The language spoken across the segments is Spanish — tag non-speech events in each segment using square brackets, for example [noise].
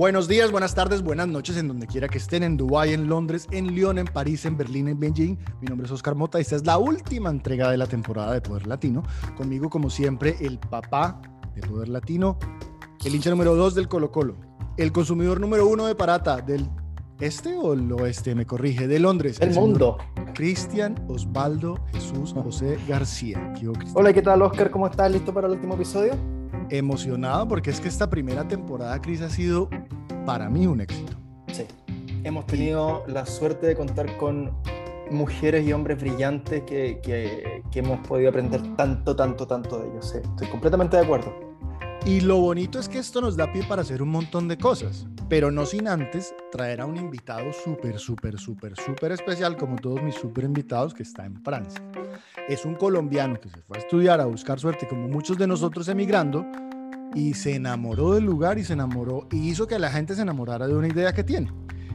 Buenos días, buenas tardes, buenas noches en donde quiera que estén, en Dubái, en Londres, en Lyon, en París, en Berlín, en Beijing. Mi nombre es Oscar Mota y esta es la última entrega de la temporada de Poder Latino. Conmigo, como siempre, el papá de Poder Latino, el hincha número dos del Colo Colo, el consumidor número uno de Parata del este o el oeste, me corrige, de Londres. El, mundo. Cristian Osvaldo Jesús José García. Hola, ¿qué tal Oscar? ¿Cómo estás? ¿Listo para el último episodio? Emocionado porque es que esta primera temporada, Cris, ha sido para mí un éxito. Sí, hemos tenido la suerte de contar con mujeres y hombres brillantes que, que, que hemos podido aprender tanto, tanto, tanto de ellos. Sí, estoy completamente de acuerdo. Y lo bonito es que esto nos da pie para hacer un montón de cosas, pero no sin antes traer a un invitado súper, súper, súper, súper especial, como todos mis súper invitados, que está en Francia. Es un colombiano que se fue a estudiar, a buscar suerte, como muchos de nosotros emigrando, y se enamoró del lugar y se enamoró, y hizo que la gente se enamorara de una idea que tiene.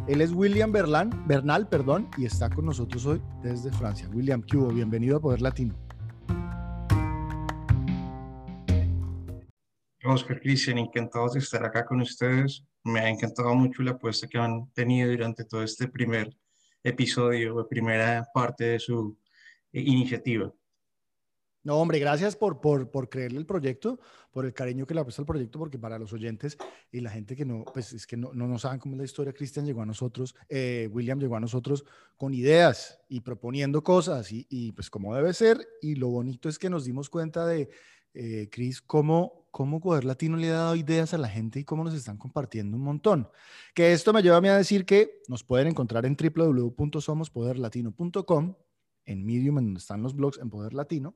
Él es William Berlan, Bernal, perdón, y está con nosotros hoy desde Francia. William, ¿qué Bienvenido a Poder Latino. Oscar Cristian, encantados de estar acá con ustedes. Me ha encantado mucho la apuesta que han tenido durante todo este primer episodio, o primera parte de su eh, iniciativa. No, hombre, gracias por, por, por, creerle el proyecto, por el cariño que le ha puesto al proyecto, porque para los oyentes y la gente que no, pues es que no, no, saben cómo es la historia, Cristian llegó a nosotros, eh, William llegó a nosotros con ideas y proponiendo cosas y, y, pues como debe ser. Y lo bonito es que nos dimos cuenta de, eh, Cris, cómo, cómo Poder Latino le ha dado ideas a la gente y cómo nos están compartiendo un montón. Que esto me lleva a mí a decir que nos pueden encontrar en www.somospoderlatino.com, en Medium, en donde están los blogs en Poder Latino,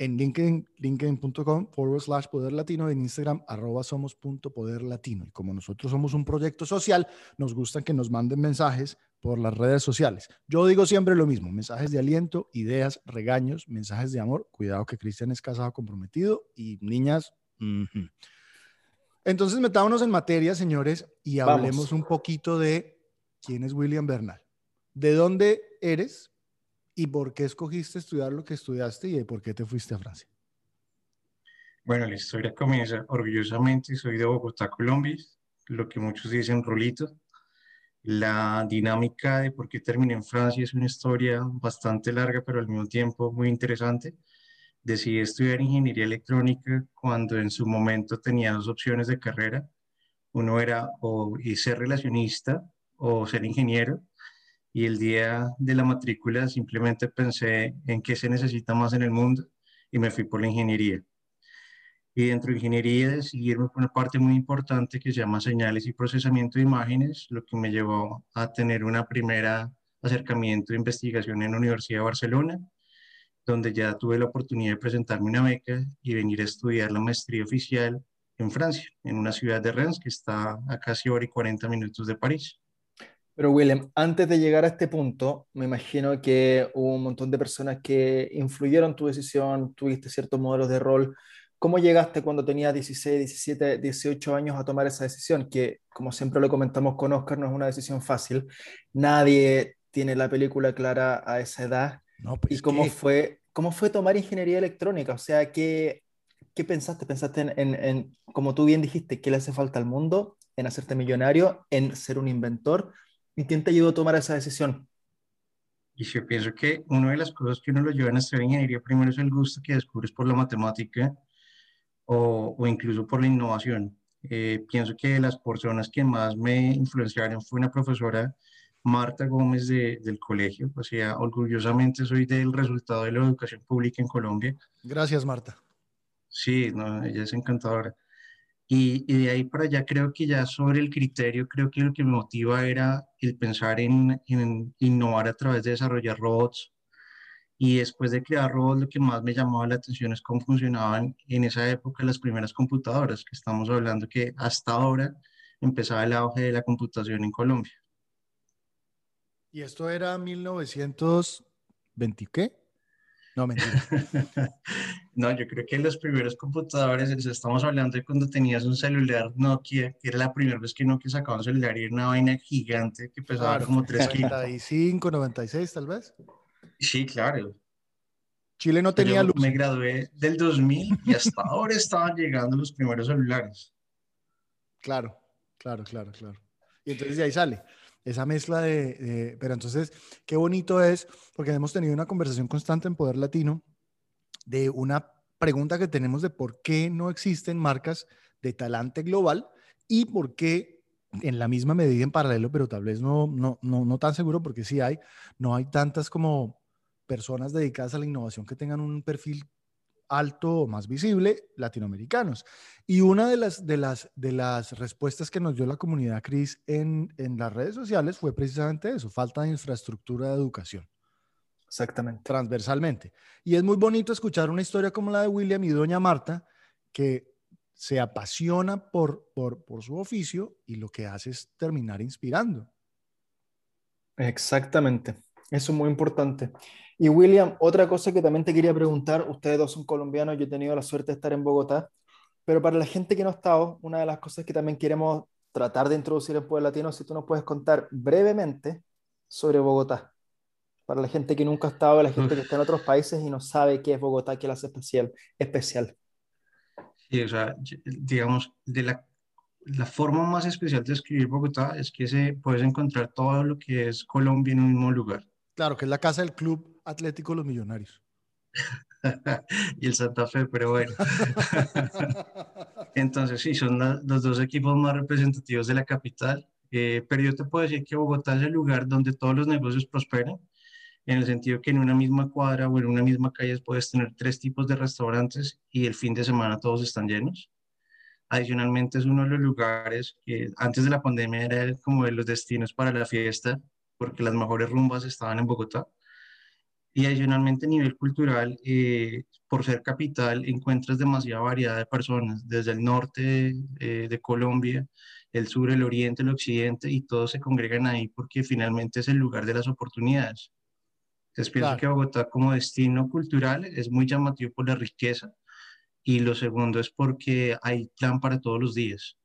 en LinkedIn, linkedin.com forward slash poder latino, en Instagram arroba somos poder latino. Y como nosotros somos un proyecto social, nos gusta que nos manden mensajes por las redes sociales. Yo digo siempre lo mismo, mensajes de aliento, ideas, regaños, mensajes de amor. Cuidado que Cristian es casado comprometido y niñas. Entonces metámonos en materia, señores, y hablemos un poquito de quién es William Bernal. ¿De dónde eres y por qué escogiste estudiar lo que estudiaste y de por qué te fuiste a Francia? Bueno, la historia comienza orgullosamente. Soy de Bogotá, Colombia, lo que muchos dicen rolito. La dinámica de por qué terminé en Francia es una historia bastante larga, pero al mismo tiempo muy interesante. Decidí estudiar ingeniería electrónica cuando en su momento tenía dos opciones de carrera. Uno era o ser relacionista o ser ingeniero. Y el día de la matrícula simplemente pensé en qué se necesita más en el mundo y me fui por la ingeniería. Y dentro de ingeniería decidí una parte muy importante que se llama señales y procesamiento de imágenes, lo que me llevó a tener una primera acercamiento de investigación en la Universidad de Barcelona, donde ya tuve la oportunidad de presentarme una beca y venir a estudiar la maestría oficial en Francia, en una ciudad de Rennes que está a casi hora y 40 minutos de París. Pero Willem, antes de llegar a este punto, me imagino que hubo un montón de personas que influyeron tu decisión, tuviste ciertos modelos de rol. ¿Cómo llegaste cuando tenías 16, 17, 18 años a tomar esa decisión? Que, como siempre lo comentamos con Oscar, no es una decisión fácil. Nadie tiene la película clara a esa edad. Pues ¿Y cómo, fue, cómo fue tomar ingeniería electrónica? O sea, ¿qué, qué pensaste? ¿Pensaste en, en, como tú bien dijiste, qué le hace falta al mundo? ¿En hacerte millonario? ¿En ser un inventor? ¿Y quién te ayudó a tomar esa decisión? Y yo pienso que una de las cosas que uno lo lleva a estudiar ingeniería primero es el gusto que descubres por la matemática o, o incluso por la innovación. Eh, pienso que las personas que más me influenciaron fue una profesora, Marta Gómez, de, del colegio. O sea, orgullosamente soy del resultado de la educación pública en Colombia. Gracias, Marta. Sí, no, ella es encantadora. Y, y, de ahí para allá creo que ya sobre el criterio, creo que lo que me motiva era el pensar en, en innovar a través de desarrollar robots, y después de crear robots, lo que más me llamaba la atención es cómo funcionaban en esa época las primeras computadoras, que estamos hablando que hasta ahora empezaba el auge de la computación en Colombia. ¿Y esto era 1920 qué? No, mentira. [laughs] no, yo creo que los primeros computadores, estamos hablando de cuando tenías un celular Nokia, que era la primera vez que Nokia sacaba un celular y era una vaina gigante que pesaba como 3 kilos. 95, 96 tal vez. Sí, claro. Chile no tenía luz. Me gradué del 2000 y hasta ahora estaban llegando los primeros celulares. Claro. Claro, claro, claro. Y entonces de ahí sale esa mezcla de, pero entonces, qué bonito es, porque hemos tenido una conversación constante en Poder Latino de una pregunta que tenemos de por qué no existen marcas de talante global y por qué en la misma medida en paralelo, pero tal vez no, no, no, no tan seguro porque sí hay, no hay tantas como personas dedicadas a la innovación que tengan un perfil alto o más visible latinoamericanos. Y una de las, de las, de las respuestas que nos dio la comunidad CRIS en, en las redes sociales fue precisamente eso, falta de infraestructura de educación. Exactamente. Transversalmente. Y es muy bonito escuchar una historia como la de William y doña Marta, que se apasiona por, por, por su oficio y lo que hace es terminar inspirando. Exactamente. Eso es muy importante. Y William, otra cosa que también te quería preguntar, ustedes dos son colombianos, yo he tenido la suerte de estar en Bogotá, pero para la gente que no ha estado, una de las cosas que también queremos tratar de introducir en Pueblo Latino, si tú nos puedes contar brevemente sobre Bogotá, para la gente que nunca ha estado, la gente que está en otros países y no sabe qué es Bogotá, qué la hace especial. especial. Sí, o sea, digamos, de la, la forma más especial de escribir Bogotá es que se, puedes encontrar todo lo que es Colombia en un mismo lugar. Claro, que es la casa del Club Atlético Los Millonarios. [laughs] y el Santa Fe, pero bueno. [laughs] Entonces, sí, son los dos equipos más representativos de la capital. Eh, pero yo te puedo decir que Bogotá es el lugar donde todos los negocios prosperan, en el sentido que en una misma cuadra o en una misma calle puedes tener tres tipos de restaurantes y el fin de semana todos están llenos. Adicionalmente, es uno de los lugares que antes de la pandemia era como de los destinos para la fiesta, porque las mejores rumbas estaban en Bogotá. Y adicionalmente a nivel cultural, eh, por ser capital, encuentras demasiada variedad de personas, desde el norte eh, de Colombia, el sur, el oriente, el occidente, y todos se congregan ahí porque finalmente es el lugar de las oportunidades. Entonces pienso que Bogotá como destino cultural es muy llamativo por la riqueza, y lo segundo es porque hay plan para todos los días.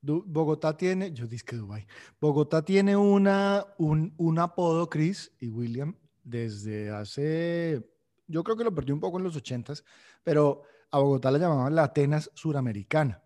Bogotá tiene, yo dije que Dubai, Bogotá tiene una, un, un apodo, Chris y William, desde hace, yo creo que lo perdí un poco en los ochentas, pero a Bogotá la llamaban la Atenas suramericana,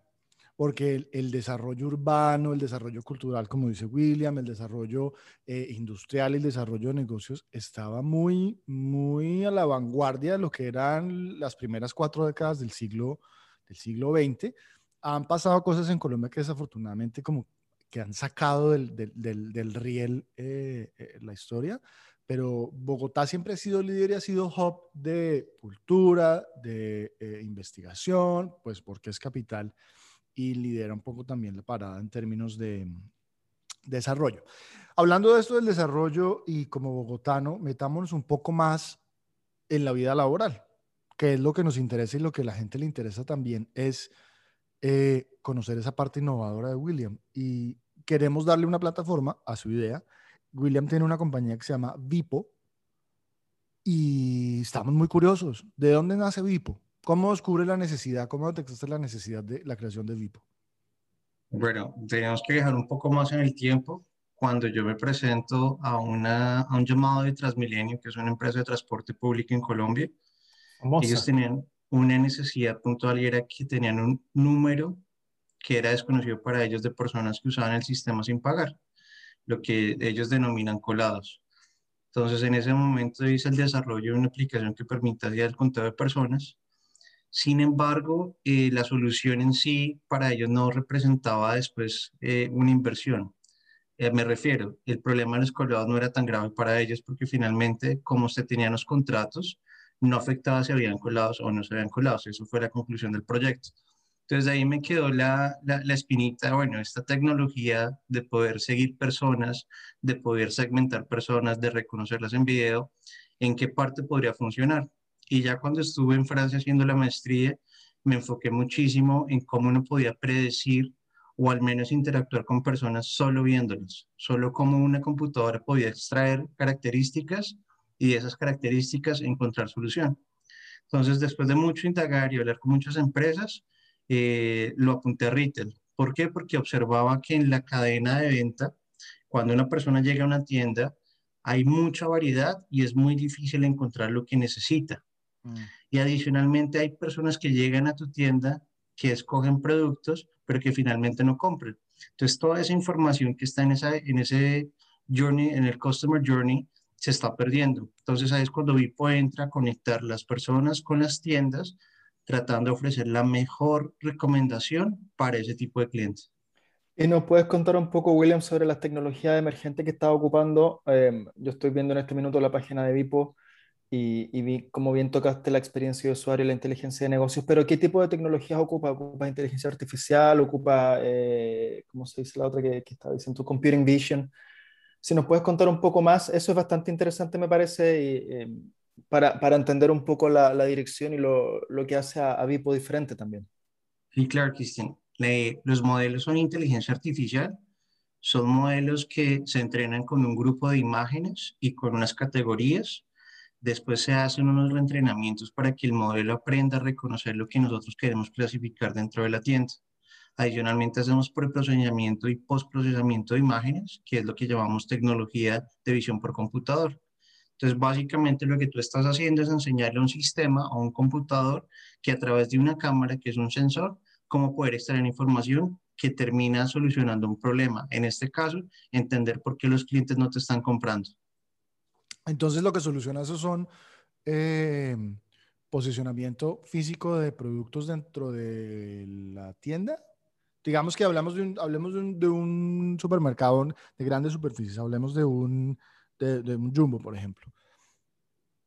porque el, desarrollo urbano, el desarrollo cultural, como dice William, el desarrollo eh, industrial el desarrollo de negocios estaba muy, muy a la vanguardia de lo que eran las primeras cuatro décadas del siglo, del siglo XX. Han pasado cosas en Colombia que desafortunadamente como que han sacado del, del, del, riel eh, eh, la historia, pero Bogotá siempre ha sido líder y ha sido hub de cultura, de eh, investigación, pues porque es capital y lidera un poco también la parada en términos de, desarrollo. Hablando de esto del desarrollo y como bogotano, metámonos un poco más en la vida laboral, que es lo que nos interesa y lo que a la gente le interesa también es eh, conocer esa parte innovadora de William. Y queremos darle una plataforma a su idea William tiene una compañía que se llama Vipo y estamos muy curiosos. ¿De dónde nace Vipo? ¿Cómo descubre la necesidad? ¿Cómo detectaste la necesidad de la creación de Vipo? Bueno, tenemos que dejar un poco más en el tiempo. Cuando yo me presento a, una, a un llamado de Transmilenio, que es una empresa de transporte público en Colombia, ellos tenían una necesidad puntual y era que tenían un número que era desconocido para ellos de personas que usaban el sistema sin pagar lo que ellos denominan colados. Entonces, en ese momento hice el desarrollo de una aplicación que permitía el conteo de personas. Sin embargo, eh, la solución en sí para ellos no representaba después eh, una inversión. Eh, me refiero, el problema de los colados no era tan grave para ellos porque finalmente, como se tenían los contratos, no afectaba si habían colados o no se habían colados. Eso fue la conclusión del proyecto. Entonces ahí me quedó la, la, espinita, bueno, esta tecnología de poder seguir personas, de poder segmentar personas, de reconocerlas en video, en qué parte podría funcionar. Y ya cuando estuve en Francia haciendo la maestría, me enfoqué muchísimo en cómo uno podía predecir o al menos interactuar con personas solo viéndolas, solo cómo una computadora podía extraer características y de esas características encontrar solución. Entonces, después de mucho indagar y hablar con muchas empresas, eh, lo apunté a retail. ¿Por qué? Porque observaba que en la cadena de venta, cuando una persona llega a una tienda, hay mucha variedad y es muy difícil encontrar lo que necesita. Mm. Y adicionalmente hay personas que llegan a tu tienda que escogen productos, pero que finalmente no compran. Entonces, toda esa información que está en, esa, en ese journey, en el customer journey, se está perdiendo. Entonces, ahí es cuando Vipo entra a conectar las personas con las tiendas, tratando de ofrecer la mejor recomendación para ese tipo de clientes. ¿Y nos puedes contar un poco, William, sobre las tecnologías emergentes que estás ocupando? Em, yo estoy viendo en este minuto la página de Vipo y, vi cómo bien tocaste la experiencia de usuario y la inteligencia de negocios, pero ¿qué tipo de tecnologías ocupa? ¿Ocupa inteligencia artificial? ¿Ocupa, eh, cómo se dice la otra que, que estaba diciendo, computing vision? Si nos puedes contar un poco más, eso es bastante interesante, me parece, y, em, para, para, entender un poco la, la dirección y lo, lo, que hace a, a, Vipo diferente también. Sí, claro, Cristian. los modelos son inteligencia artificial, son modelos que se entrenan con un grupo de imágenes y con unas categorías Después se hacen unos reentrenamientos para que el modelo aprenda a reconocer lo que nosotros queremos clasificar dentro de la tienda. Adicionalmente hacemos preprocesamiento y postprocesamiento de imágenes, que es lo que llamamos tecnología de visión por computador. Entonces, básicamente lo que tú estás haciendo es enseñarle a un sistema, a un computador, que a través de una cámara, que es un sensor, cómo poder extraer información que termina solucionando un problema. En este caso, entender por qué los clientes no te están comprando. Entonces lo que soluciona eso son eh, posicionamiento físico de productos dentro de la tienda. Digamos que hablamos de un, hablemos de un, supermercado de grandes superficies, hablemos de un, de, un jumbo, por ejemplo.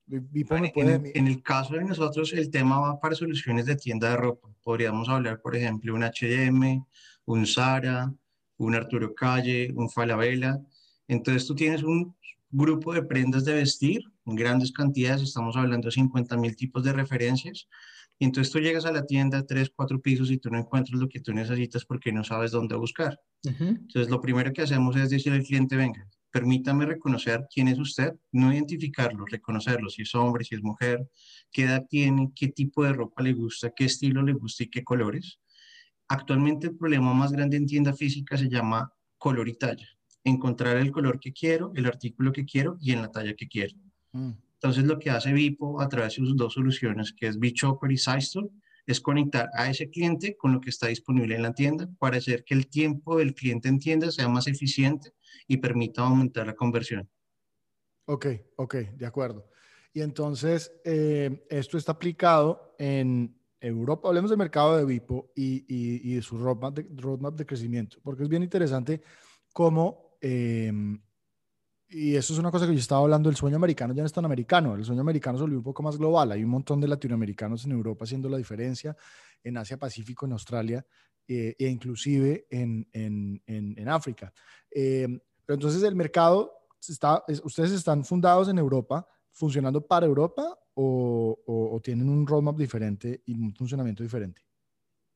en, el caso de nosotros, el tema va para soluciones de tienda de ropa. Podríamos hablar, por ejemplo, un H&M, un Zara, un Arturo Calle, un Falabella. Entonces tú tienes un grupo de prendas de vestir en grandes cantidades, estamos hablando de 50 mil tipos de referencias. Y entonces tú llegas a la tienda, tres, cuatro pisos y tú no encuentras lo que tú necesitas porque no sabes dónde buscar. Entonces lo primero que hacemos es decirle al cliente, venga, permítame reconocer quién es usted, no identificarlo, reconocerlo, si es hombre, si es mujer, qué edad tiene, qué tipo de ropa le gusta, qué estilo le gusta y qué colores. Actualmente el problema más grande en tienda física se llama color y talla encontrar el color que quiero, el artículo que quiero y en la talla que quiero. Mm. Entonces lo que hace Vipo a través de sus dos soluciones, que es BeChopper y SizeStore, es conectar a ese cliente con lo que está disponible en la tienda para hacer que el tiempo del cliente en tienda sea más eficiente y permita aumentar la conversión. Ok, ok, de acuerdo. Y entonces, eh, esto está aplicado en Europa. Hablemos del mercado de Vipo y, y, de su roadmap de, roadmap de crecimiento, porque es bien interesante cómo Em, y eso es una cosa que yo estaba hablando, el sueño americano ya no es tan americano, el sueño americano se volvió un poco más global, hay un montón de latinoamericanos en Europa haciendo la diferencia, en Asia Pacífico, en Australia eh, e inclusive en, en, en, África. Em, pero entonces el mercado, está, ¿ustedes están fundados en Europa, funcionando para Europa o, o, tienen un roadmap diferente y un funcionamiento diferente?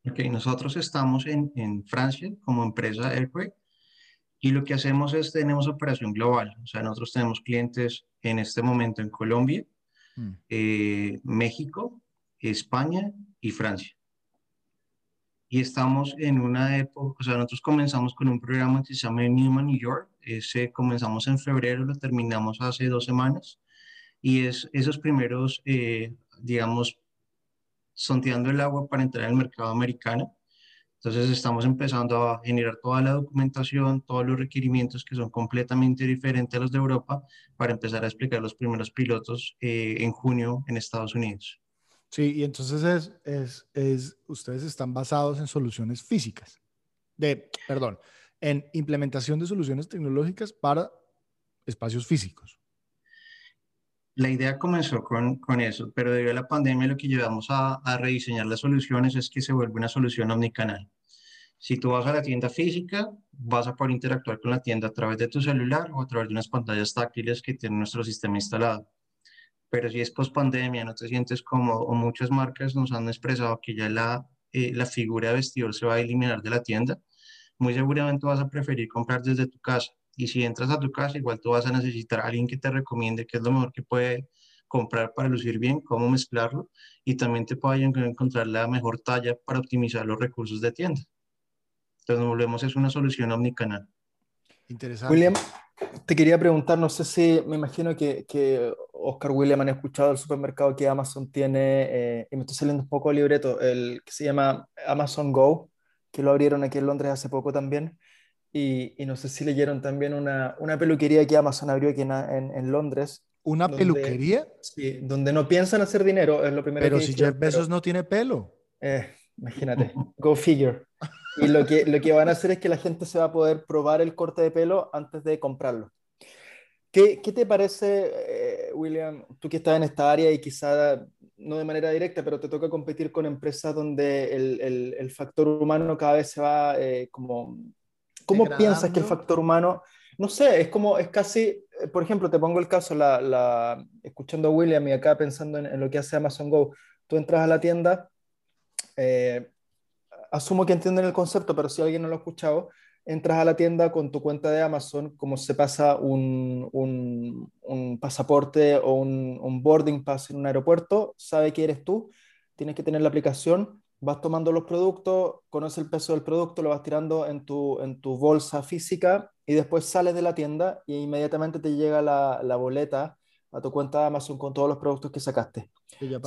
Ok, nosotros estamos en, en Francia como empresa Airquake y lo que hacemos es, tenemos operación global, o sea, nosotros tenemos clientes en este momento en Colombia, mm. eh, México, España y Francia. Y estamos en una época, o sea, nosotros comenzamos con un programa que se llama Newman New York, ese comenzamos en febrero, lo terminamos hace dos semanas, y es esos primeros, eh, digamos, sondeando el agua para entrar al mercado americano entonces estamos empezando a generar toda la documentación, todos los requerimientos que son completamente diferentes a los de Europa para empezar a explicar los primeros pilotos eh, en junio en Estados Unidos. Sí, y entonces es, es, es, ustedes están basados en soluciones físicas, de, perdón, en implementación de soluciones tecnológicas para espacios físicos. La idea comenzó con, con, eso, pero debido a la pandemia lo que llevamos a, a, rediseñar las soluciones es que se vuelve una solución omnicanal. Si tú vas a la tienda física, vas a poder interactuar con la tienda a través de tu celular o a través de unas pantallas táctiles que tiene nuestro sistema instalado. Pero si es post pandemia, no te sientes cómodo muchas marcas nos han expresado que ya la, eh, la figura de vestidor se va a eliminar de la tienda, muy seguramente vas a preferir comprar desde tu casa y si entras a tu casa, igual tú vas a necesitar a alguien que te recomiende qué es lo mejor que puede comprar para lucir bien, cómo mezclarlo y también te puede encontrar la mejor talla para optimizar los recursos de tienda. Entonces, volvemos, es una solución omnicanal. Interesante. William, te quería preguntar, no sé si, me imagino que, que Oscar William han escuchado el supermercado que Amazon tiene, eh, y me estoy saliendo un poco el libreto, el que se llama Amazon Go, que lo abrieron aquí en Londres hace poco también. y, no sé si leyeron también una, una peluquería que Amazon abrió aquí en, en, Londres. ¿Una peluquería? Sí, donde no piensan hacer dinero, es lo primero Pero si Jeff Bezos no tiene pelo. Eh, imagínate, go figure. [laughs] Y lo que, lo que van a hacer es que la gente se va a poder probar el corte de pelo antes de comprarlo. ¿Qué, qué te parece, eh, William, tú que estás en esta área y quizá no de manera directa, pero te toca competir con empresas donde el, el, el factor humano cada vez se va eh, como... ¿Cómo piensas que el factor humano... No sé, es como, es casi, eh, por ejemplo, te pongo el caso, la, la, escuchando a William y acá pensando en, en, lo que hace Amazon Go, tú entras a la tienda, eh, asumo que entienden el concepto, pero si alguien no lo ha escuchado, entras a la tienda con tu cuenta de Amazon, como se pasa un, un, un pasaporte o un, un, boarding pass en un aeropuerto, sabe que eres tú, tienes que tener la aplicación, vas tomando los productos, conoces el peso del producto, lo vas tirando en tu, en tu bolsa física y después sales de la tienda y inmediatamente te llega la, la boleta a tu cuenta de Amazon con todos los productos que sacaste.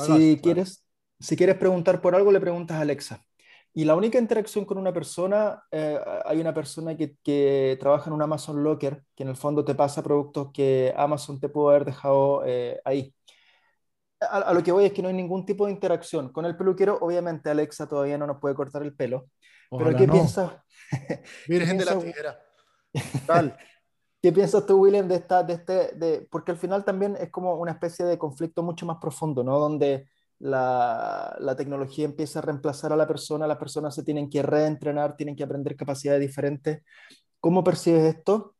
si, quieres, si quieres preguntar por algo, le preguntas a Alexa. Y la única interacción con una persona, eh, hay una persona que, que, trabaja en un Amazon Locker, que en el fondo te pasa productos que Amazon te pudo haber dejado eh, ahí. A, lo que voy es que no hay ningún tipo de interacción. Con el peluquero, obviamente Alexa todavía no nos puede cortar el pelo. pero ¿qué piensas? [laughs] Virgen de la tijera. [laughs] ¿Qué piensas tú, William, de esta, de este, de, porque al final también es como una especie de conflicto mucho más profundo, ¿no? Donde la, la, tecnología empieza a reemplazar a la persona, las personas se tienen que reentrenar, tienen que aprender capacidades diferentes. ¿Cómo percibes esto?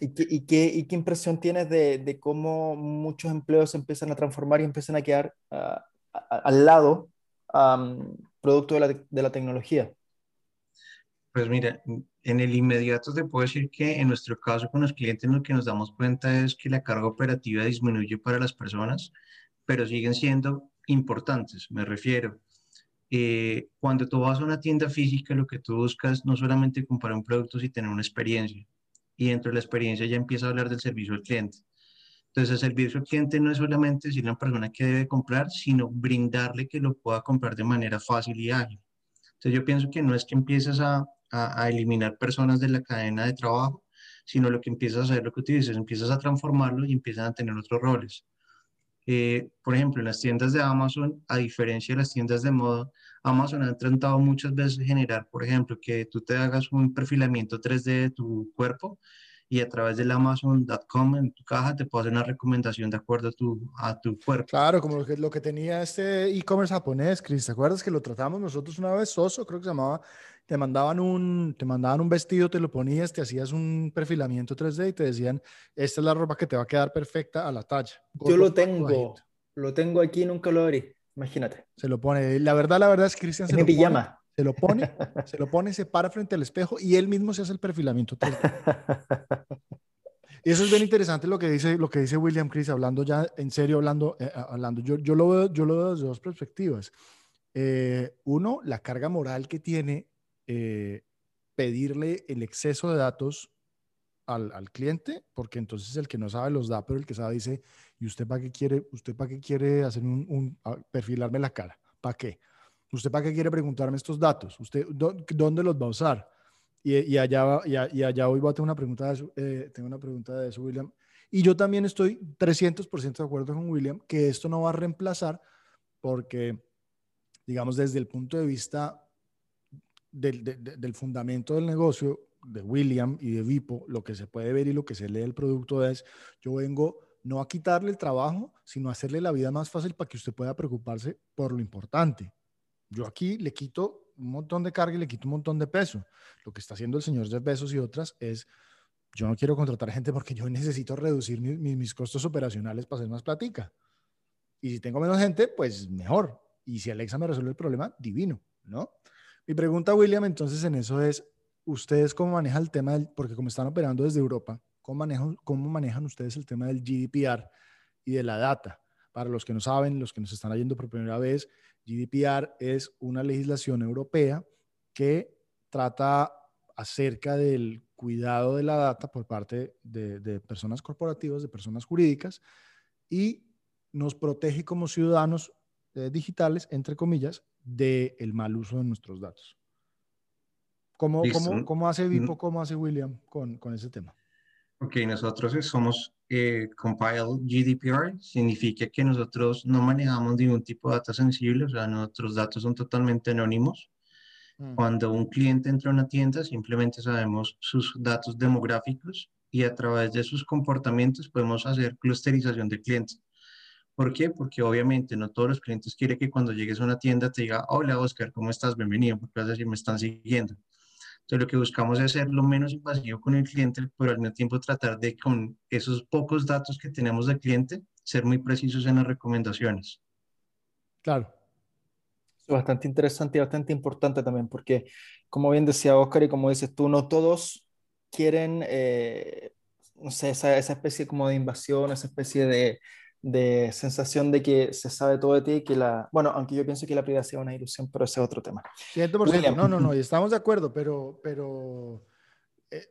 ¿Y qué, y qué, y qué impresión tienes de, de, cómo muchos empleos se empiezan a transformar y empiezan a quedar uh, al lado um, producto de la, de la tecnología? Pues mira, en el inmediato te puedo decir que en nuestro caso con los clientes lo que nos damos cuenta es que la carga operativa disminuye para las personas, pero siguen siendo importantes, me refiero. Eh, cuando tú vas a una tienda física, lo que tú buscas no solamente comprar un producto, sino tener una experiencia. Y dentro de la experiencia ya empieza a hablar del servicio al cliente. Entonces, el servicio al cliente no es solamente decirle a una persona que debe comprar, sino brindarle que lo pueda comprar de manera fácil y ágil. Entonces, yo pienso que no es que empieces a, a, a eliminar personas de la cadena de trabajo, sino lo que empiezas a hacer, lo que tú dices, empiezas a transformarlo y empiezan a tener otros roles. Eh, por ejemplo, en las tiendas de Amazon, a diferencia de las tiendas de moda, Amazon ha tratado muchas veces generar, por ejemplo, que tú te hagas un perfilamiento 3D de tu cuerpo y a través del Amazon.com en tu caja te puede hacer una recomendación de acuerdo a tu, a tu cuerpo. Claro, como lo que, lo que tenía este e-commerce japonés, Chris, ¿te acuerdas que lo tratamos nosotros una vez, Soso, creo que se llamaba? Te mandaban un, te mandaban un vestido, te lo ponías, te hacías un perfilamiento 3D y te decían, esta es la ropa que te va a quedar perfecta a la talla. Yo lo tengo, lo tengo aquí, nunca lo abrí, imagínate. Se lo pone, la verdad, la verdad es que Cristian se mi lo pijama. Pone, se lo pone, [laughs] se lo pone, se para frente al espejo y él mismo se hace el perfilamiento 3D. Y [laughs] eso es bien interesante lo que dice, lo que dice William Chris, hablando ya en serio, hablando, eh, hablando. Yo, yo, lo veo, yo lo veo desde dos perspectivas. Eh, uno, la carga moral que tiene eh, pedirle el exceso de datos al, al, cliente, porque entonces el que no sabe los da, pero el que sabe dice, ¿y usted para qué quiere, usted para qué quiere hacer un, un perfilarme la cara? ¿Para qué? ¿Usted para qué quiere preguntarme estos datos? ¿Usted dónde los va a usar? Y, y allá, y, y, allá hoy voy a tener una pregunta de eso, eh, tengo una pregunta de eso, William. Y yo también estoy 300% de acuerdo con William que esto no va a reemplazar porque, digamos, desde el punto de vista del, de, del fundamento del negocio de William y de Vipo, lo que se puede ver y lo que se lee del producto es, yo vengo no a quitarle el trabajo, sino a hacerle la vida más fácil para que usted pueda preocuparse por lo importante. Yo aquí le quito un montón de carga y le quito un montón de peso. Lo que está haciendo el señor Jeff Bezos y otras es, yo no quiero contratar gente porque yo necesito reducir mi, mis costos operacionales para hacer más platica. Y si tengo menos gente, pues mejor. Y si Alexa me resuelve el problema, divino, ¿no? Mi pregunta, William, entonces en eso es, ¿ustedes cómo manejan el tema del, porque como están operando desde Europa, ¿cómo manejan, ustedes el tema del GDPR y de la data? Para los que no saben, los que nos están oyendo por primera vez, GDPR es una legislación europea que trata acerca del cuidado de la data por parte de, de, personas corporativas, de personas jurídicas, y nos protege como ciudadanos eh, digitales, entre comillas, del mal uso de nuestros datos. ¿Cómo, cómo, cómo hace Vipo, cómo hace William con, con ese tema? Ok, nosotros somos eh, Compile GDPR, significa que nosotros no manejamos ningún tipo de datos sensibles, o sea, nuestros datos son totalmente anónimos. Mm. Cuando un cliente entra a una tienda, simplemente sabemos sus datos demográficos y a través de sus comportamientos podemos hacer clusterización de clientes. ¿Por qué? Porque obviamente no todos los clientes quieren que cuando llegues a una tienda te diga, hola Oscar, ¿cómo estás? Bienvenido, porque vas a decir, me están siguiendo. Entonces lo que buscamos es ser lo menos invasivo con el cliente, pero al mismo tiempo tratar de con esos pocos datos que tenemos del cliente, ser muy precisos en las recomendaciones. Claro. Bastante interesante y bastante importante también, porque como bien decía Oscar y como dices tú, no todos quieren, eh, no sé, esa, esa especie como de invasión, esa especie de, de sensación de que se sabe todo de ti, que la, bueno, aunque yo pienso que la privacidad es una ilusión, pero ese es otro tema. 100%, no, no, no, y estamos de acuerdo, pero, pero eh,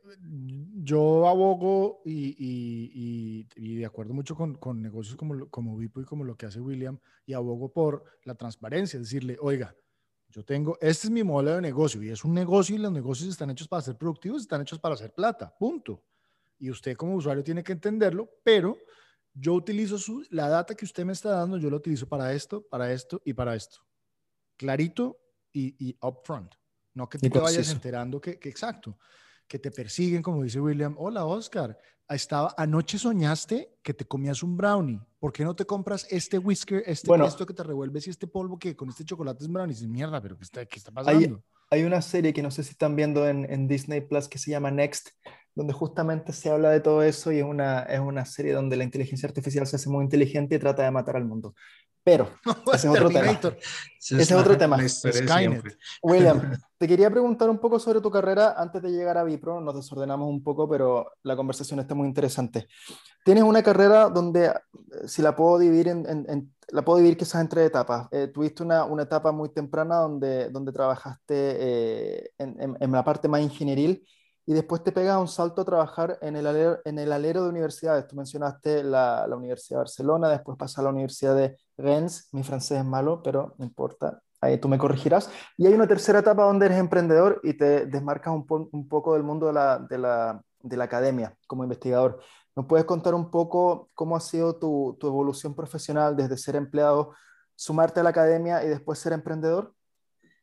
yo abogo y, y, y, de acuerdo mucho con, con, negocios como, como Vipo y como lo que hace William, y abogo por la transparencia, decirle, oiga, yo tengo, este es mi modelo de negocio y es un negocio y los negocios están hechos para ser productivos, están hechos para hacer plata, punto. Y usted como usuario tiene que entenderlo, pero yo utilizo su, la data que usted me está dando, yo la utilizo para esto, para esto y para esto. Clarito y, y upfront. No que te vayas enterando que, que, exacto, que te persiguen, como dice William. Hola, Oscar. Estaba, anoche soñaste que te comías un brownie. ¿Por qué no te compras este whisker, este esto que te revuelves y este polvo que con este chocolate es brownie? Dices, mierda, pero ¿qué está, qué está pasando? Hay, una serie que no sé si están viendo en, en Disney Plus que se llama Next, donde justamente se habla de todo eso y es una, es una serie donde la inteligencia artificial se hace muy inteligente y trata de matar al mundo. Pero, [laughs] ese es otro tema. Ese es otro tema. William, [laughs] te quería preguntar un poco sobre tu carrera antes de llegar a Vipro. Nos desordenamos un poco, pero la conversación está muy interesante. Tienes una carrera donde, eh, si la puedo dividir en, en, la puedo dividir quizás en tres etapas. Eh, tuviste una, una, etapa muy temprana donde, donde trabajaste eh, en, en, la parte más ingenieril y después te pegas un salto a trabajar en el alero, en el alero de universidades. Tú mencionaste la, la, Universidad de Barcelona, después pasa a la Universidad de Rennes, mi francés es malo, pero no importa, ahí tú me corregirás. Y hay una tercera etapa donde eres emprendedor y te desmarcas un, un poco del mundo de la, de, la, de la, academia como investigador. ¿Nos puedes contar un poco cómo ha sido tu, tu evolución profesional desde ser empleado, sumarte a la academia y después ser emprendedor?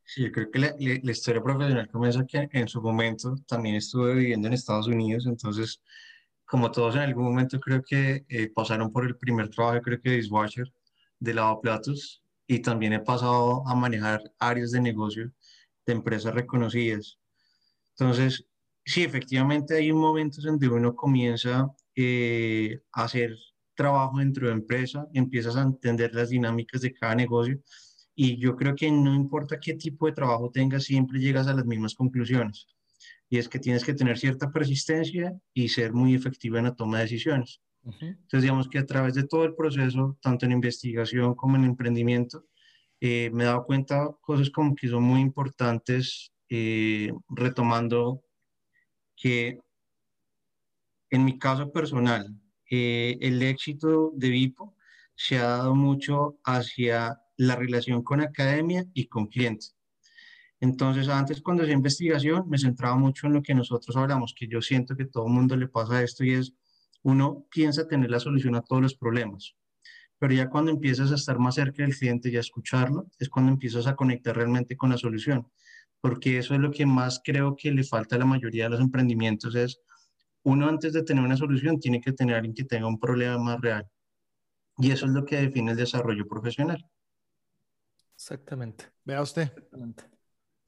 Sí, yo creo que la, la, historia profesional comienza que en su momento también estuve viviendo en Estados Unidos, entonces, como todos en algún momento creo que eh, pasaron por el primer trabajo, creo que dishwasher, de lavaplatos, y también he pasado a manejar áreas de negocio de empresas reconocidas. Entonces, sí, efectivamente hay momentos donde uno comienza eh, a hacer trabajo dentro de empresa, empiezas a entender las dinámicas de cada negocio y yo creo que no importa qué tipo de trabajo tengas, siempre llegas a las mismas conclusiones. Y es que tienes que tener cierta persistencia y ser muy efectivo en la toma de decisiones. Entonces, digamos que a través de todo el proceso, tanto en investigación como en emprendimiento, eh, me he dado cuenta cosas como que son muy importantes, eh, retomando que en mi caso personal, eh, el éxito de Vipo se ha dado mucho hacia la relación con academia y con clientes. Entonces, antes cuando hacía investigación, me centraba mucho en lo que nosotros hablamos, que yo siento que todo el mundo le pasa esto y es, uno piensa tener la solución a todos los problemas, pero ya cuando empiezas a estar más cerca del cliente y a escucharlo, es cuando empiezas a conectar realmente con la solución, porque eso es lo que más creo que le falta a la mayoría de los emprendimientos, es uno antes de tener una solución tiene que tener alguien que tenga un problema más real. Y eso es lo que define el desarrollo profesional. Exactamente. Vea usted.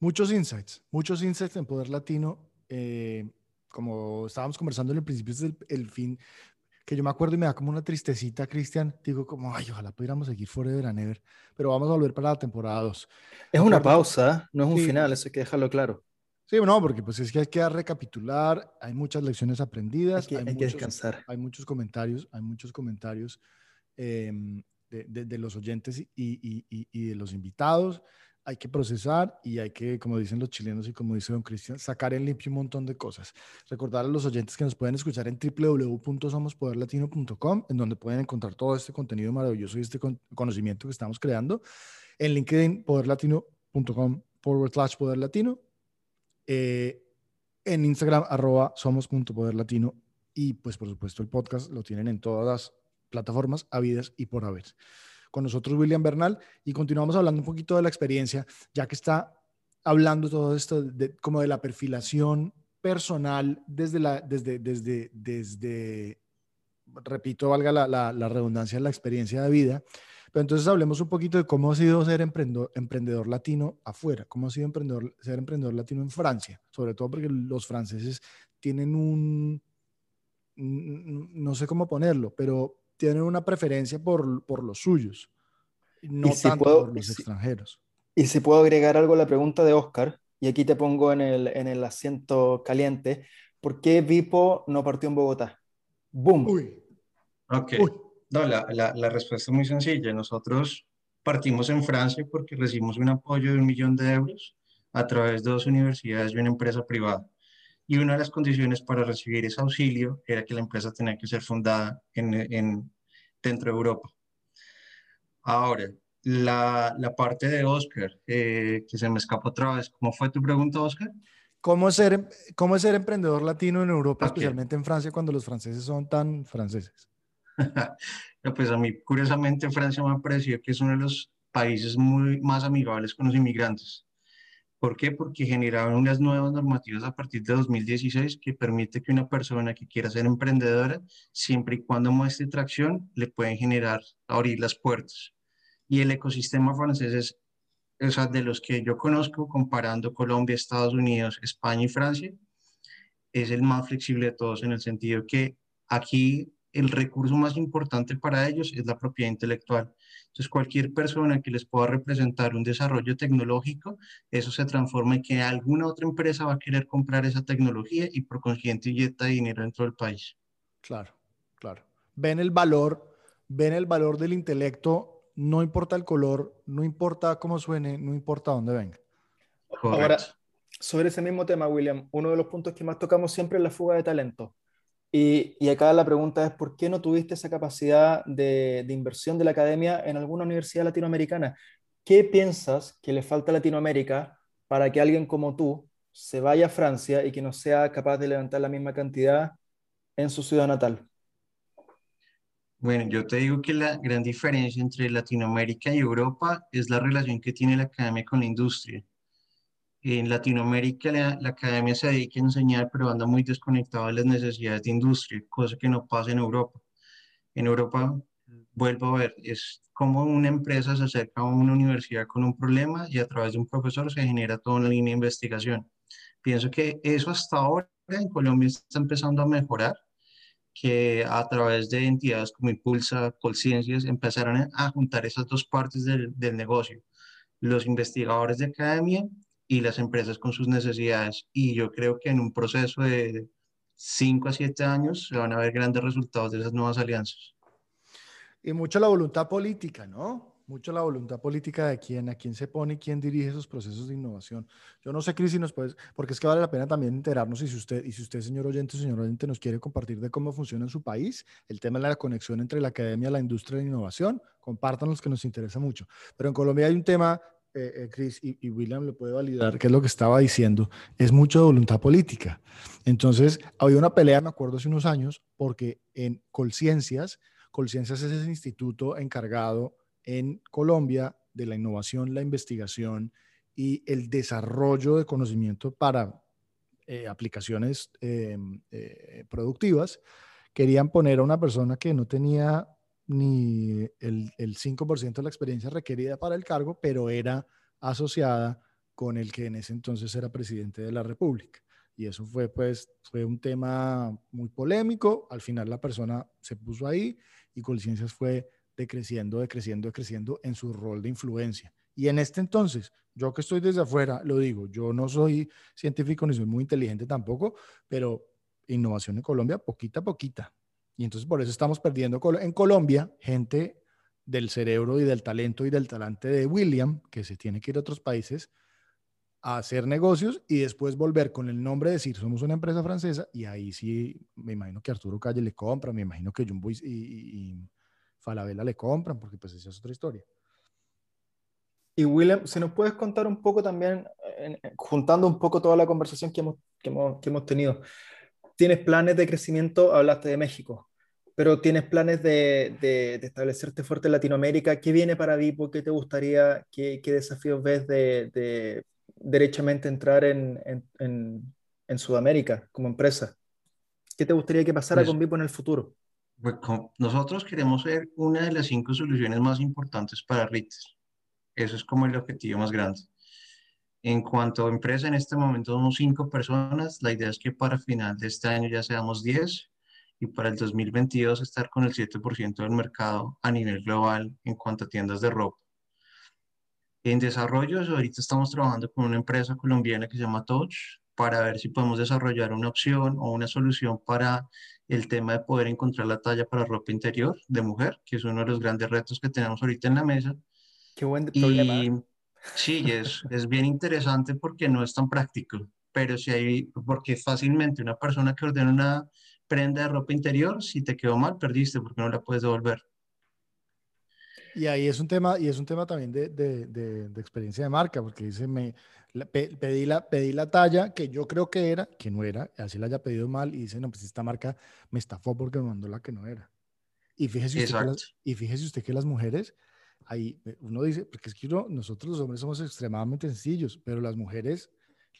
Muchos insights, muchos insights en Poder Latino. Eh, como estábamos conversando en el principio, es el, fin que yo me acuerdo y me da como una tristecita, Cristian. Digo, como, ay, ojalá pudiéramos seguir Forever and Ever, pero vamos a volver para la temporada 2. Es una pausa, no es un final, eso hay que dejarlo claro. Sí, no, porque pues es que hay que recapitular, hay muchas lecciones aprendidas, hay, que, descansar. Hay muchos comentarios, hay muchos comentarios. Em, de, los oyentes y, de los invitados. Hay que procesar y hay que, como dicen los chilenos y como dice don Cristian, sacar en limpio un montón de cosas. Recordar a los oyentes que nos pueden escuchar en www.somospoderlatino.com, en donde pueden encontrar todo este contenido maravilloso y este conocimiento que estamos creando. En LinkedIn, poderlatino.com, forward slash poderlatino. Eh, en Instagram, arroba somos.poderlatino. Y pues por supuesto el podcast lo tienen en todas las plataformas habidas y por haber. Con nosotros William Bernal y continuamos hablando un poquito de la experiencia, ya que está hablando todo esto de, como de la perfilación personal desde la, desde, desde, desde, repito, valga la, la, la redundancia, la experiencia de vida. Pero entonces hablemos un poquito de cómo ha sido ser emprendedor, emprendedor latino afuera, cómo ha sido emprendedor, ser emprendedor latino en Francia, sobre todo porque los franceses tienen un, no sé cómo ponerlo, pero tienen una preferencia por, por los suyos, no tanto por los extranjeros. Y si puedo agregar algo a la pregunta de Oscar, y aquí te pongo en el, en el asiento caliente, ¿por qué Vipo no partió en Bogotá? ¡Boom! Uy. Ok. No, la, la, la, respuesta es muy sencilla. Nosotros partimos en Francia porque recibimos un apoyo de un millón de euros a través de dos universidades y una empresa privada. Y una de las condiciones para recibir ese auxilio era que la empresa tenía que ser fundada en, en dentro de Europa. Ahora, la, la parte de Oscar, eh, que se me escapó otra vez. ¿Cómo fue tu pregunta, Oscar? ¿Cómo ser, cómo ser emprendedor latino en Europa, especialmente en Francia, cuando los franceses son tan franceses? [laughs] pues a mí, curiosamente, Francia me ha parecido que es uno de los países muy más amigables con los inmigrantes. ¿Por qué? Porque generaron unas nuevas normativas a partir de 2016 que permite que una persona que quiera ser emprendedora, siempre y cuando muestre tracción, le pueden generar, abrir las puertas. Y el ecosistema francés es, o sea, de los que yo conozco, comparando Colombia, Estados Unidos, España y Francia, es el más flexible de todos en el sentido que aquí el recurso más importante para ellos es la propiedad intelectual. Entonces, cualquier persona que les pueda representar un desarrollo tecnológico, eso se transforma en que alguna otra empresa va a querer comprar esa tecnología y por consiguiente inyecta dinero dentro del país. Claro, claro. Ven el valor, ven el valor del intelecto, no importa el color, no importa cómo suene, no importa dónde venga. Ahora, sobre ese mismo tema, William, uno de los puntos que más tocamos siempre es la fuga de talento. Y, acá la pregunta es, ¿por qué no tuviste esa capacidad de, inversión de la academia en alguna universidad latinoamericana? ¿Qué piensas que le falta a Latinoamérica para que alguien como tú se vaya a Francia y que no sea capaz de levantar la misma cantidad en su ciudad natal? Bueno, yo te digo que la gran diferencia entre Latinoamérica y Europa es la relación que tiene la academia con la industria en Latinoamérica la, academia se dedica a enseñar, pero anda muy desconectada de las necesidades de industria, cosa que no pasa en Europa. En Europa, vuelvo a ver, es como una empresa se acerca a una universidad con un problema y a través de un profesor se genera toda una línea de investigación. Pienso que eso hasta ahora en Colombia está empezando a mejorar, que a través de entidades como Impulsa, Colciencias, empezaron a juntar esas dos partes del, del negocio. Los investigadores de academia y las empresas con sus necesidades. Y yo creo que en un proceso de 5 a 7 años se van a ver grandes resultados de esas nuevas alianzas. Y mucho la voluntad política, ¿no? Mucho la voluntad política de quién, a quién se pone, quién dirige esos procesos de innovación. Yo no sé, Cris, si nos puedes, porque es que vale la pena también enterarnos y si usted, y si usted, señor oyente, señor oyente, nos quiere compartir de cómo funciona en su país, el tema de la conexión entre la academia, la industria y la innovación, compártanos que nos interesa mucho. Pero en Colombia hay un tema eh, eh, Chris, y, William lo puede validar, que es lo que estaba diciendo, es mucho de voluntad política. Entonces, había una pelea, me acuerdo hace unos años, porque en Colciencias, Colciencias es ese instituto encargado en Colombia de la innovación, la investigación y el desarrollo de conocimiento para eh, aplicaciones em, productivas, querían poner a una persona que no tenía ni el, el 5% de la experiencia requerida para el cargo, pero era asociada con el que en ese entonces era presidente de la República. Y eso fue, pues, fue un tema muy polémico. Al final la persona se puso ahí y Colciencias fue decreciendo, decreciendo, decreciendo en su rol de influencia. Y en este entonces, yo que estoy desde afuera, lo digo, yo no soy científico ni soy muy inteligente tampoco, pero innovación en Colombia, poquita a poquita, y entonces por eso estamos perdiendo en Colombia gente del cerebro y del talento y del talante de William, que se tiene que ir a otros países a hacer negocios y después volver con el nombre de decir somos una empresa francesa y ahí sí me imagino que Arturo Calle le compra, me imagino que Jumbo y, y, Falabella le compran porque pues esa es otra historia. Y William, si nos puedes contar un poco también juntando un poco toda la conversación que hemos, que hemos, que hemos tenido, tienes planes de crecimiento, hablaste de México, pero tienes planes de, de, establecerte fuerte en Latinoamérica. ¿Qué viene para Vipo? ¿Qué te gustaría? ¿Qué, qué desafíos ves de, de derechamente entrar en, en, en, Sudamérica como empresa? ¿Qué te gustaría que pasara pues con Vipo en el futuro? Pues nosotros queremos ser una de las cinco soluciones más importantes para retail. Eso es como el objetivo más grande. En cuanto a empresa, en este momento somos cinco personas. La idea es que para final de este año ya seamos 10 y para el 2022 estar con el 7% del mercado a nivel global en cuanto a tiendas de ropa. En desarrollo, ahorita estamos trabajando con una empresa colombiana que se llama Touch para ver si podemos desarrollar una opción o una solución para el tema de poder encontrar la talla para ropa interior de mujer, que es uno de los grandes retos que tenemos ahorita en la mesa. Qué buen problema. Y, sí, es, es bien interesante porque no es tan práctico, pero si hay, porque fácilmente una persona que ordena una prenda de ropa interior, si te quedó mal, perdiste porque no la puedes devolver. Y ahí es un tema, y es un tema también de, de, de, experiencia de marca, porque dice, me, pedí, la, pedí la talla que yo creo que era, que no era, así la haya pedido mal, y dice, no, pues esta marca me estafó porque me mandó la que no era. Y fíjese usted, que las, y fíjese usted que las mujeres, ahí uno dice, porque es que nosotros los hombres somos extremadamente sencillos, pero las mujeres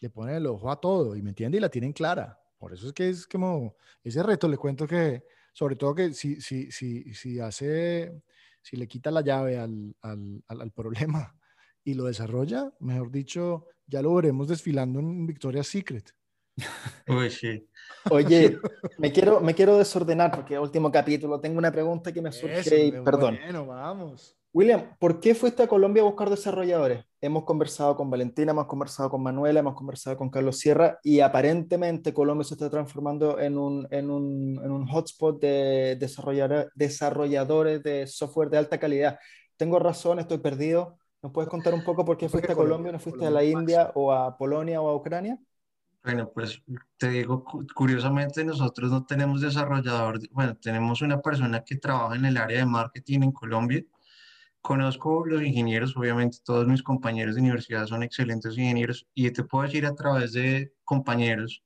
le ponen el ojo a todo, y me entiende, y la tienen clara. Por eso es que es como ese reto, le cuento que, sobre todo que si, si, si, si hace, si le quita la llave al, al, al, problema [laughs] y lo desarrolla, mejor dicho, ya lo veremos desfilando en Victoria's Secret. [laughs] Uy, sí. Oye, [laughs] me quiero, me quiero desordenar porque último capítulo tengo una pregunta que me surge y perdón. Bueno, vamos. William, ¿por qué fuiste a Colombia a buscar desarrolladores? Hemos conversado con Valentina, hemos conversado con Manuela, hemos conversado con Carlos Sierra y aparentemente Colombia se está transformando en un, en un, en un hotspot de desarrolladores de software de alta calidad. ¿Tengo razón? ¿Estoy perdido? ¿Nos puedes contar un poco por qué fuiste a Colombia, no fuiste a la India o a Polonia o a Ucrania? Bueno, pues te digo, curiosamente nosotros no tenemos desarrollador, bueno, tenemos una persona que trabaja en el área de marketing en Colombia, Conozco los ingenieros, obviamente todos mis compañeros de universidad son excelentes ingenieros y te puedo decir a través de compañeros,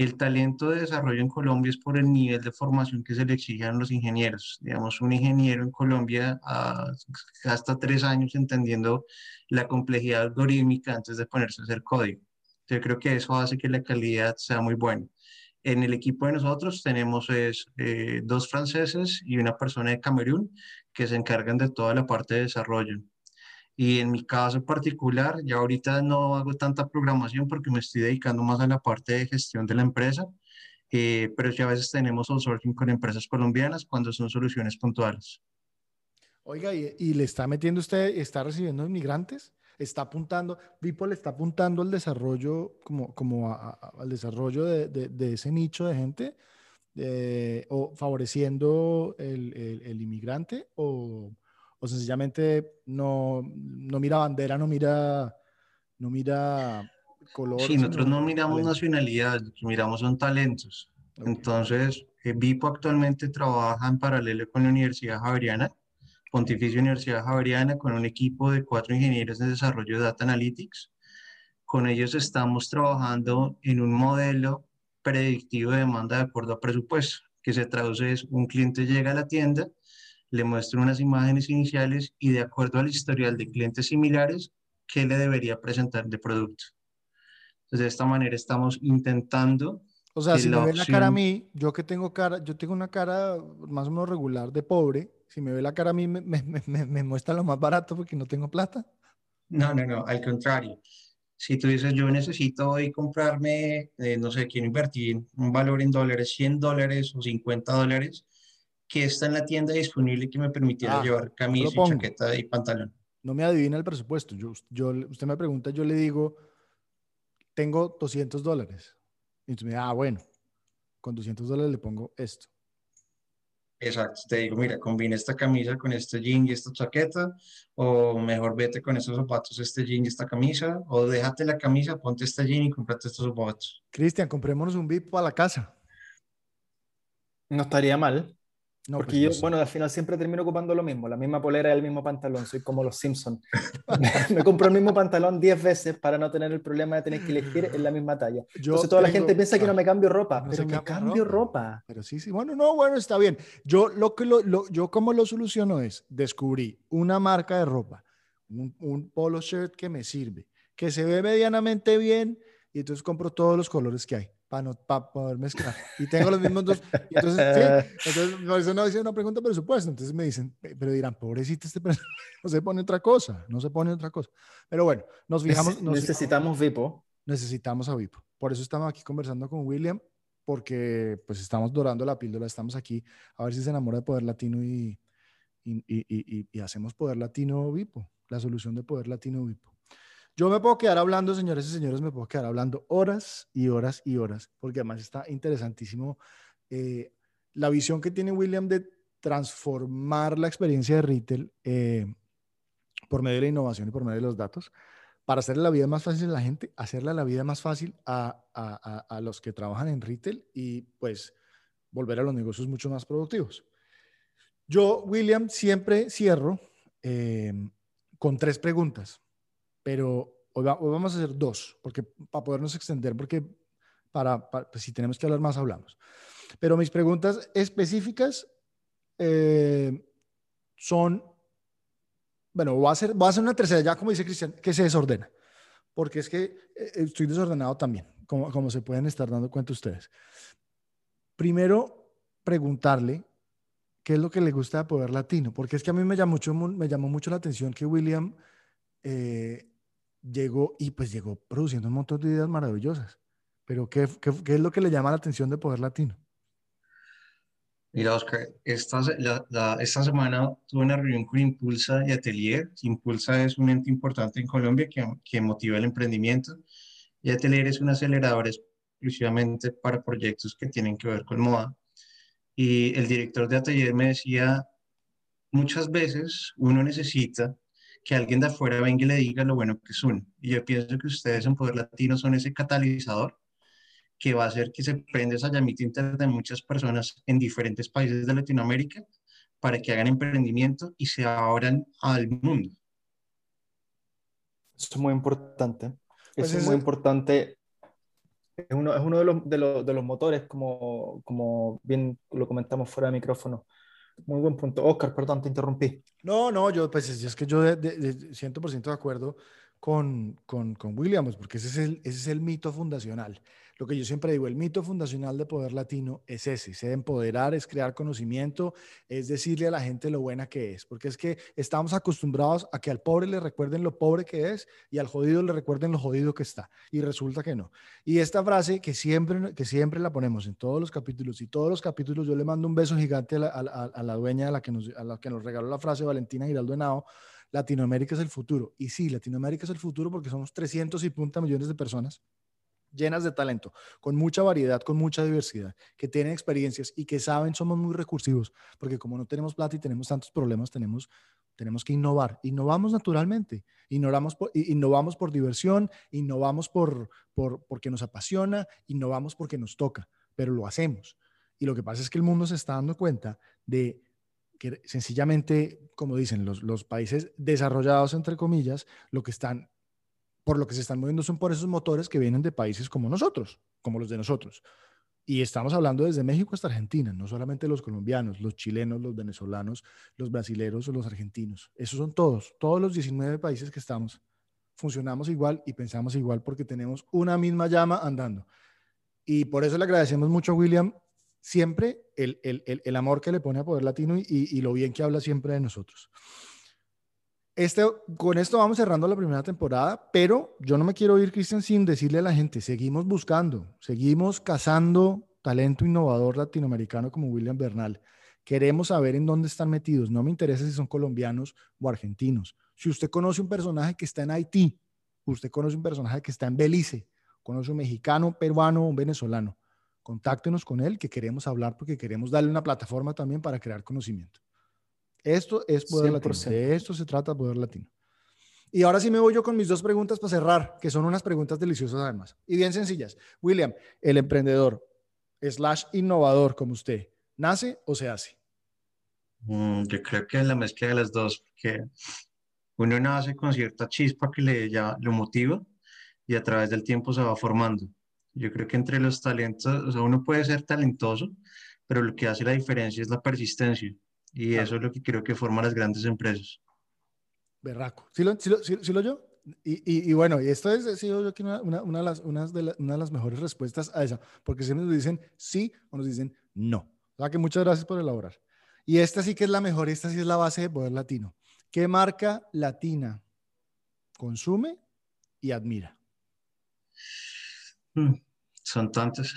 el talento de desarrollo en Colombia es por el nivel de formación que se le exige a los ingenieros. Digamos, un ingeniero en Colombia ah, gasta tres años entendiendo la complejidad algorítmica antes de ponerse a hacer código. Yo creo que eso hace que la calidad sea muy buena. En el equipo de nosotros tenemos eh, dos franceses y una persona de Camerún que se encargan de toda la parte de desarrollo. Y en mi caso particular, ya ahorita no hago tanta programación porque me estoy dedicando más a la parte de gestión de la empresa, eh, pero ya a veces tenemos outsourcing con empresas colombianas cuando son soluciones puntuales. Oiga, ¿y, le está metiendo usted, está recibiendo inmigrantes? ¿Está apuntando, Vipo le está apuntando al desarrollo, como, como al desarrollo de, de, ese nicho de gente? Eh, o favoreciendo el, el, inmigrante o, o, sencillamente no, no mira bandera, no mira, no mira color. Sí, nosotros no miramos nacionalidad, lo que miramos son talentos. Entonces, eh, Vipo actualmente trabaja en paralelo con la Universidad Javeriana, Pontificia Universidad Javeriana, con un equipo de cuatro ingenieros de desarrollo de Data Analytics. Con ellos estamos trabajando en un modelo predictivo de demanda de acuerdo a presupuesto, que se traduce es un cliente llega a la tienda, le muestra unas imágenes iniciales y de acuerdo al historial de clientes similares, ¿qué le debería presentar de producto? Entonces, de esta manera estamos intentando... O sea, si me ve la cara a mí, yo que tengo cara, yo tengo una cara más o menos regular de pobre, si me ve la cara a mí, me, me, me, me muestra lo más barato porque no tengo plata. No, no, no, al contrario si tú dices, yo necesito hoy comprarme, eh, no sé, quiero invertir un valor en dólares, 100 dólares o 50 dólares, que está en la tienda disponible que me permitiera ah, llevar camisa y chaqueta y pantalón. No me adivina el presupuesto. Yo, yo, usted me pregunta, yo le digo, tengo 200 dólares. Y usted me dice, ah, bueno, con 200 dólares le pongo esto. Exacto, te digo, mira, combina esta camisa con este jean y esta chaqueta, o mejor vete con estos zapatos, este jean y esta camisa, o déjate la camisa, ponte este jean y comprate estos zapatos. Cristian, comprémonos un VIP para la casa. No estaría mal. Porque pues yo, bueno, al final siempre termino ocupando lo mismo, la misma polera y el mismo pantalón, soy como los Simpsons. [laughs] me compro el mismo pantalón 10 veces para no tener el problema de tener que elegir en la misma talla. Yo Entonces toda la gente piensa que no me cambio ropa, pero me cambio ropa. Pero sí, sí, bueno, no, bueno, está bien. Yo lo que lo, yo como lo soluciono es, descubrí una marca de ropa, un, un polo shirt que me sirve, que se ve medianamente bien y entonces compro todos los colores que hay para, no, poder mezclar. Y tengo los mismos dos. entonces, sí, entonces, por eso no hice una pregunta de presupuesto. Entonces me dicen, pero dirán, pobrecito este [laughs] no se pone otra cosa, no se pone otra cosa. Pero bueno, nos fijamos. necesitamos VIPO. Necesitamos a VIPO. Por eso estamos aquí conversando con William, porque pues estamos dorando la píldora, estamos aquí a ver si se enamora de Poder Latino y, y, y, y hacemos Poder Latino VIPO, la solución de Poder Latino VIPO. Yo me puedo quedar hablando, señores y señores, me puedo quedar hablando horas y horas y horas, porque además está interesantísimo eh, la visión que tiene William de transformar la experiencia de retail eh, por medio de la innovación y por medio de los datos para hacerle la vida más fácil a la gente, hacerle la vida más fácil a, a, los que trabajan en retail y pues volver a los negocios mucho más productivos. Yo, William, siempre cierro eh, con tres preguntas pero hoy, vamos a hacer dos, porque para podernos extender, porque para, pues, si tenemos que hablar más, hablamos. Pero mis preguntas específicas eh, son, bueno, voy a, hacer, voy a hacer una tercera, ya como dice Cristian, que se desordena, porque es que eh, estoy desordenado también, como, como se pueden estar dando cuenta ustedes. Primero, preguntarle qué es lo que le gusta de Poder Latino, porque es que a mí me llamó mucho, me llamó mucho la atención que William eh, llegó y pues llegó produciendo un montón de ideas maravillosas. Pero ¿qué, qué, es lo que le llama la atención de Poder Latino? Mira, Oscar, esta, esta semana tuve una reunión con Impulsa y Atelier. Impulsa es un ente importante en Colombia que, que motiva el emprendimiento y Atelier es un acelerador exclusivamente para proyectos que tienen que ver con moda. Y el director de Atelier me decía, muchas veces uno necesita que alguien de afuera venga y le diga lo bueno que son. Y yo pienso que ustedes en Poder Latino son ese catalizador que va a hacer que se prenda esa llamita interna de muchas personas en diferentes países de Latinoamérica para que hagan emprendimiento y se abran al mundo. Eso es muy importante. Pues Eso es muy importante. Es uno, es uno de, los, de, los, de, los, motores, como, como bien lo comentamos fuera de micrófono, muy buen punto. Oscar, perdón, te interrumpí. No, no, yo pues es, que yo de, de, 100% de acuerdo con, con, con Williams, porque ese es, el, ese es el mito fundacional lo que yo siempre digo, el mito fundacional de Poder Latino es ese, es empoderar, es crear conocimiento, es decirle a la gente lo buena que es, porque es que estamos acostumbrados a que al pobre le recuerden lo pobre que es y al jodido le recuerden lo jodido que está, y resulta que no. Y esta frase que siempre, que siempre la ponemos en todos los capítulos, y todos los capítulos yo le mando un beso gigante a la, a, la dueña a la, que a la que nos regaló la frase, Valentina Giraldo Henao, Latinoamérica es el futuro. Y sí, Latinoamérica es el futuro porque somos 300 y punta millones de personas llenas de talento, con mucha variedad, con mucha diversidad, que tienen experiencias y que saben, somos muy recursivos, porque como no tenemos plata y tenemos tantos problemas, tenemos, tenemos que innovar. Innovamos naturalmente, innovamos por, innovamos por diversión, innovamos por, por, porque nos apasiona, innovamos porque nos toca, pero lo hacemos. Y lo que pasa es que el mundo se está dando cuenta de que sencillamente, como dicen los, los países desarrollados, entre comillas, lo que están por lo que se están moviendo son por esos motores que vienen de países como nosotros, como los de nosotros. Y estamos hablando desde México hasta Argentina, no solamente los colombianos, los chilenos, los venezolanos, los brasileros o los argentinos. Esos son todos, todos los 19 países que estamos. Funcionamos igual y pensamos igual porque tenemos una misma llama andando. Y por eso le agradecemos mucho a William siempre el, el, el, amor que le pone a Poder Latino y, y lo bien que habla siempre de nosotros. Este, con esto vamos cerrando la primera temporada, pero yo no me quiero ir, Cristian, sin decirle a la gente, seguimos buscando, seguimos cazando talento innovador latinoamericano como William Bernal. Queremos saber en dónde están metidos. No me interesa si son colombianos o argentinos. Si usted conoce un personaje que está en Haití, usted conoce un personaje que está en Belice, conoce un mexicano, peruano o un venezolano, contáctenos con él, que queremos hablar porque queremos darle una plataforma también para crear conocimiento. Esto es poder latino. De esto se trata poder latino. Y ahora sí me voy yo con mis dos preguntas para cerrar, que son unas preguntas deliciosas además. Y bien sencillas. William, el emprendedor slash innovador como usted, ¿nace o se hace? Mm, yo creo que es la mezcla de las dos, porque uno nace con cierta chispa que le ya lo motiva y a través del tiempo se va formando. Yo creo que entre los talentos, o sea, uno puede ser talentoso, pero lo que hace la diferencia es la persistencia y eso es lo que creo que forma las grandes empresas. Berraco. ¿Sí lo, sí lo, sí, lo yo? Y, y, bueno, y esto es, sido yo una, una, una, de las, una, de una de las mejores respuestas a esa, porque siempre nos dicen sí o nos dicen no. O sea que muchas gracias por elaborar. Y esta sí que es la mejor, esta sí es la base de poder latino. ¿Qué marca latina consume y admira? Hmm, son tantas,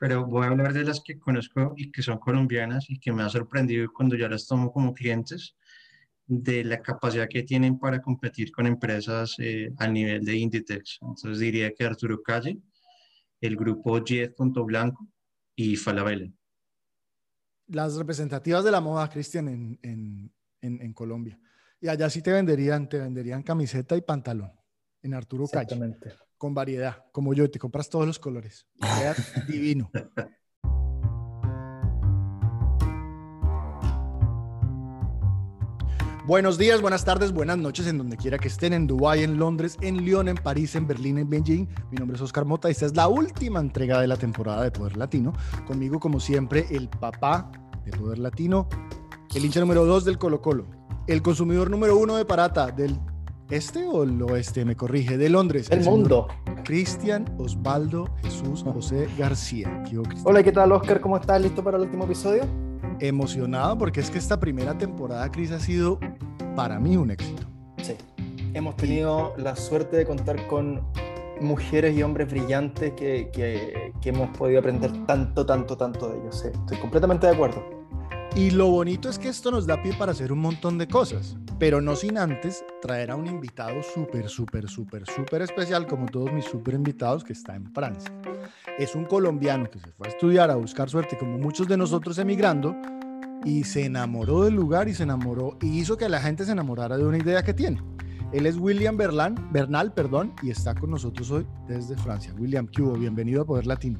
pero voy a hablar de las que conozco y que son colombianas y que me ha sorprendido cuando ya las tomo como clientes, de la capacidad que tienen para competir con empresas eh, a nivel de Inditex. Entonces diría que Arturo Calle, el grupo Jet Punto Blanco y Falabella las representativas de la moda, Cristian, en, en, en, Colombia. Y allá sí te venderían, te venderían camiseta y pantalón en Arturo Calle. Con variedad, como yo, te compras todos los colores. [laughs] divino. Buenos días, buenas tardes, buenas noches en donde quiera que estén, en Dubái, en Londres, en Lyon, en París, en Berlín, en Beijing. Mi nombre es Oscar Mota y esta es la última entrega de la temporada de Poder Latino. Conmigo, como siempre, el papá de Poder Latino, el hincha número dos del Colo Colo, el consumidor número uno de Parata del este o el oeste, me corrige, de Londres. El, mundo. Cristian Osvaldo Jesús José García. Hola, ¿qué tal Oscar? ¿Cómo estás? ¿Listo para el último episodio? emocionado porque es que esta primera temporada, Cris, ha sido para mí un éxito. Sí, hemos tenido la suerte de contar con mujeres y hombres brillantes que, que, que hemos podido aprender tanto, tanto, tanto de ellos. Sí, estoy completamente de acuerdo. Y lo bonito es que esto nos da pie para hacer un montón de cosas, pero no sin antes traer a un invitado súper, súper, súper, súper especial, como todos mis súper invitados, que está en Francia. Es un colombiano que se fue a estudiar, a buscar suerte, como muchos de nosotros emigrando, y se enamoró del lugar y se enamoró, y hizo que la gente se enamorara de una idea que tiene. Él es William Berlan, Bernal, perdón, y está con nosotros hoy desde Francia. William, ¿qué hubo? Bienvenido a Poder Latino.